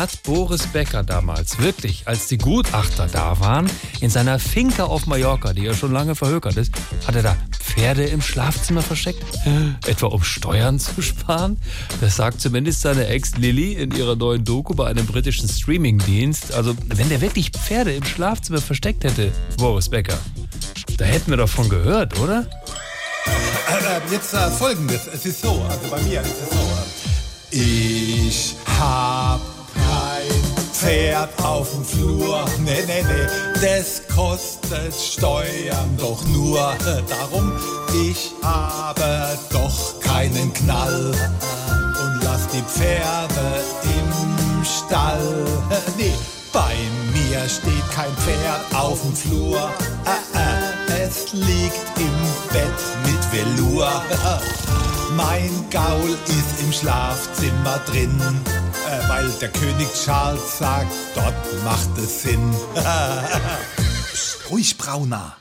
hat Boris Becker damals wirklich, als die Gutachter da waren, in seiner Finca auf Mallorca, die ja schon lange verhökert ist, hat er da Pferde im Schlafzimmer versteckt? Etwa um Steuern zu sparen? Das sagt zumindest seine Ex Lilly in ihrer neuen Doku bei einem britischen Streamingdienst. Also, wenn der wirklich Pferde im Schlafzimmer versteckt hätte, Boris Becker, da hätten wir davon gehört, oder? Äh, äh, jetzt äh, folgendes. Es ist so, also bei mir ist es so. Ich hab kein Pferd auf dem Flur. Nee, nee, nee, das kostet Steuern doch nur. Darum, ich habe doch keinen Knall und lass die Pferde im Stall. Nee, bei mir steht kein Pferd auf dem Flur. Äh, äh, es liegt im Bett mit Velour. Mein Gaul ist im Schlafzimmer drin, weil der König Charles sagt, dort macht es Sinn. Psst, ruhig, Brauner.